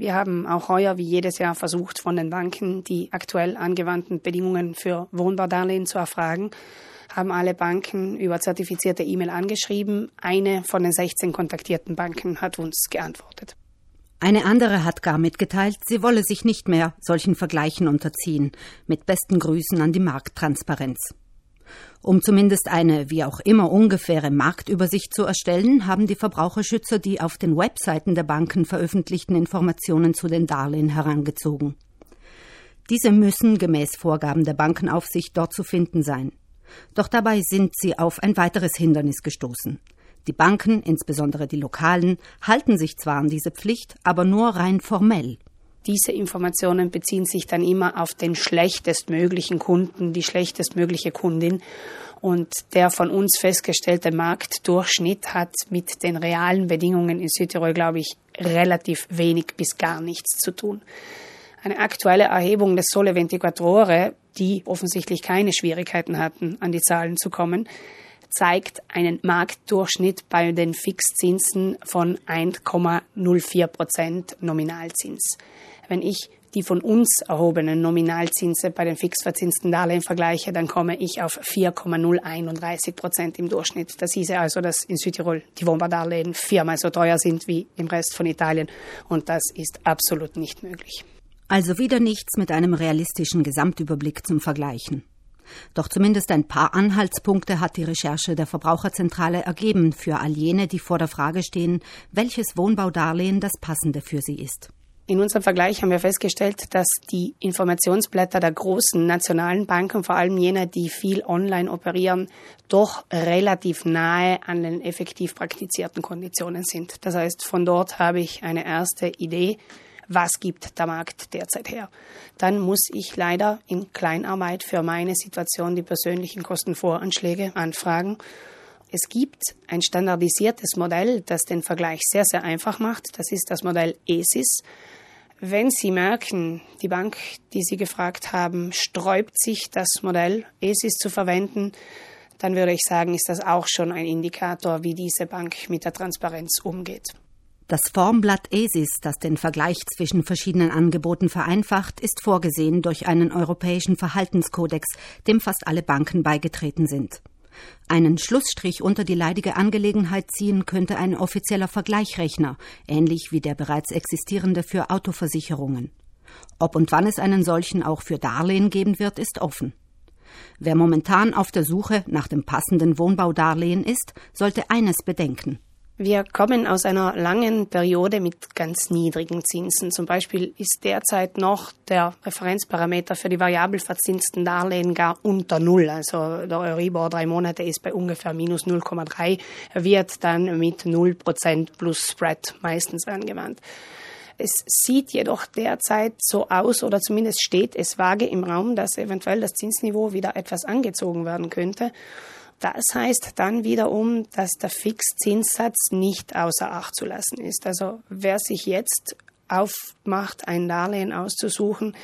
Wir haben auch heuer wie jedes Jahr versucht, von den Banken die aktuell angewandten Bedingungen für Wohnbaudarlehen zu erfragen, haben alle Banken über zertifizierte E-Mail angeschrieben. Eine von den 16 kontaktierten Banken hat uns geantwortet. Eine andere hat gar mitgeteilt, sie wolle sich nicht mehr solchen Vergleichen unterziehen. Mit besten Grüßen an die Markttransparenz. Um zumindest eine wie auch immer ungefähre Marktübersicht zu erstellen, haben die Verbraucherschützer die auf den Webseiten der Banken veröffentlichten Informationen zu den Darlehen herangezogen. Diese müssen gemäß Vorgaben der Bankenaufsicht dort zu finden sein. Doch dabei sind sie auf ein weiteres Hindernis gestoßen. Die Banken, insbesondere die lokalen, halten sich zwar an diese Pflicht, aber nur rein formell. Diese Informationen beziehen sich dann immer auf den schlechtestmöglichen Kunden, die schlechtestmögliche Kundin. Und der von uns festgestellte Marktdurchschnitt hat mit den realen Bedingungen in Südtirol, glaube ich, relativ wenig bis gar nichts zu tun. Eine aktuelle Erhebung des Sole Ventiquattrore, die offensichtlich keine Schwierigkeiten hatten, an die Zahlen zu kommen, zeigt einen Marktdurchschnitt bei den Fixzinsen von 1,04 Prozent Nominalzins. Wenn ich die von uns erhobenen Nominalzinse bei den fixverzinsten Darlehen vergleiche, dann komme ich auf 4,031 Prozent im Durchschnitt. Das hieße also, dass in Südtirol die Wohnbaudarlehen viermal so teuer sind wie im Rest von Italien. Und das ist absolut nicht möglich. Also wieder nichts mit einem realistischen Gesamtüberblick zum Vergleichen. Doch zumindest ein paar Anhaltspunkte hat die Recherche der Verbraucherzentrale ergeben für all jene, die vor der Frage stehen, welches Wohnbaudarlehen das passende für sie ist. In unserem Vergleich haben wir festgestellt, dass die Informationsblätter der großen nationalen Banken, vor allem jener, die viel online operieren, doch relativ nahe an den effektiv praktizierten Konditionen sind. Das heißt, von dort habe ich eine erste Idee, was gibt der Markt derzeit her. Dann muss ich leider in Kleinarbeit für meine Situation die persönlichen Kostenvoranschläge anfragen. Es gibt ein standardisiertes Modell, das den Vergleich sehr, sehr einfach macht. Das ist das Modell ESIS. Wenn Sie merken, die Bank, die Sie gefragt haben, sträubt sich, das Modell ESIS zu verwenden, dann würde ich sagen, ist das auch schon ein Indikator, wie diese Bank mit der Transparenz umgeht. Das Formblatt ESIS, das den Vergleich zwischen verschiedenen Angeboten vereinfacht, ist vorgesehen durch einen europäischen Verhaltenskodex, dem fast alle Banken beigetreten sind. Einen Schlussstrich unter die leidige Angelegenheit ziehen könnte ein offizieller Vergleichrechner, ähnlich wie der bereits existierende für Autoversicherungen. Ob und wann es einen solchen auch für Darlehen geben wird, ist offen. Wer momentan auf der Suche nach dem passenden Wohnbaudarlehen ist, sollte eines bedenken. Wir kommen aus einer langen Periode mit ganz niedrigen Zinsen. Zum Beispiel ist derzeit noch der Referenzparameter für die variabel verzinsten Darlehen gar unter Null. Also der Euribor drei Monate ist bei ungefähr minus 0,3, wird dann mit 0 Prozent plus Spread meistens angewandt. Es sieht jedoch derzeit so aus, oder zumindest steht es vage im Raum, dass eventuell das Zinsniveau wieder etwas angezogen werden könnte. Das heißt dann wiederum, dass der Fixzinssatz nicht außer Acht zu lassen ist. Also wer sich jetzt aufmacht, ein Darlehen auszusuchen,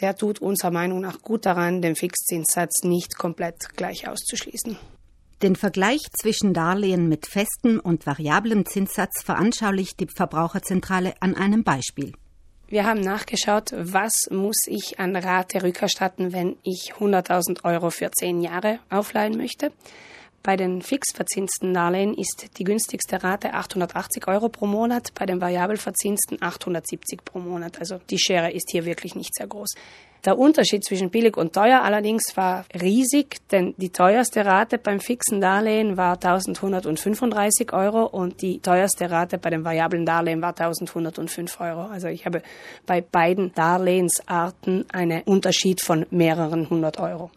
der tut unserer Meinung nach gut daran, den Fixzinssatz nicht komplett gleich auszuschließen. Den Vergleich zwischen Darlehen mit festem und variablem Zinssatz veranschaulicht die Verbraucherzentrale an einem Beispiel. Wir haben nachgeschaut, was muss ich an Rate rückerstatten, wenn ich 100.000 Euro für zehn Jahre aufleihen möchte. Bei den fixverzinsten Darlehen ist die günstigste Rate 880 Euro pro Monat, bei den variabelverzinsten 870 pro Monat. Also die Schere ist hier wirklich nicht sehr groß. Der Unterschied zwischen billig und teuer allerdings war riesig, denn die teuerste Rate beim fixen Darlehen war 1135 Euro und die teuerste Rate bei dem variablen Darlehen war 1105 Euro. Also ich habe bei beiden Darlehensarten einen Unterschied von mehreren hundert Euro.